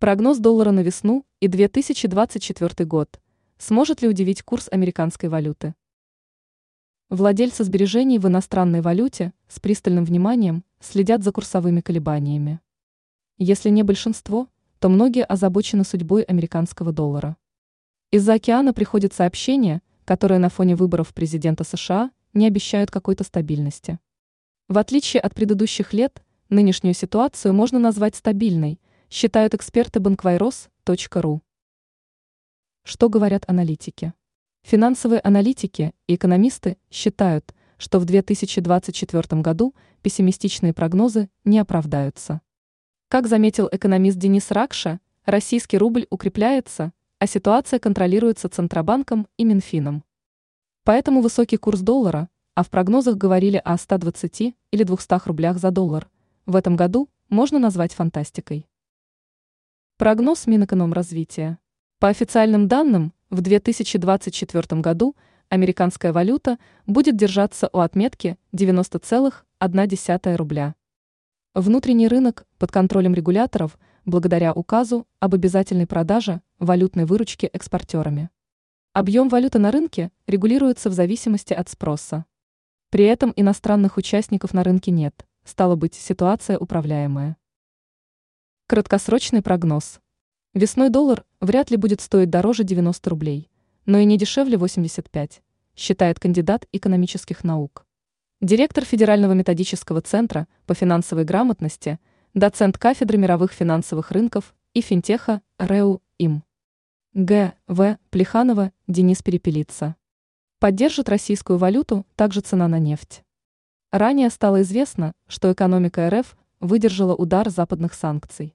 Прогноз доллара на весну и 2024 год. Сможет ли удивить курс американской валюты? Владельцы сбережений в иностранной валюте с пристальным вниманием следят за курсовыми колебаниями. Если не большинство, то многие озабочены судьбой американского доллара. Из-за океана приходят сообщения, которые на фоне выборов президента США не обещают какой-то стабильности. В отличие от предыдущих лет, нынешнюю ситуацию можно назвать стабильной – считают эксперты банквайрос.ру. Что говорят аналитики? Финансовые аналитики и экономисты считают, что в 2024 году пессимистичные прогнозы не оправдаются. Как заметил экономист Денис Ракша, российский рубль укрепляется, а ситуация контролируется Центробанком и Минфином. Поэтому высокий курс доллара, а в прогнозах говорили о 120 или 200 рублях за доллар, в этом году можно назвать фантастикой. Прогноз Минэкономразвития. По официальным данным, в 2024 году американская валюта будет держаться у отметки 90,1 рубля. Внутренний рынок под контролем регуляторов благодаря указу об обязательной продаже валютной выручки экспортерами. Объем валюты на рынке регулируется в зависимости от спроса. При этом иностранных участников на рынке нет, стало быть, ситуация управляемая. Краткосрочный прогноз. Весной доллар вряд ли будет стоить дороже 90 рублей, но и не дешевле 85, считает кандидат экономических наук. Директор Федерального методического центра по финансовой грамотности, доцент кафедры мировых финансовых рынков и финтеха РЭУ ИМ. Г. В. Плеханова Денис Перепелица. Поддержит российскую валюту также цена на нефть. Ранее стало известно, что экономика РФ выдержала удар западных санкций.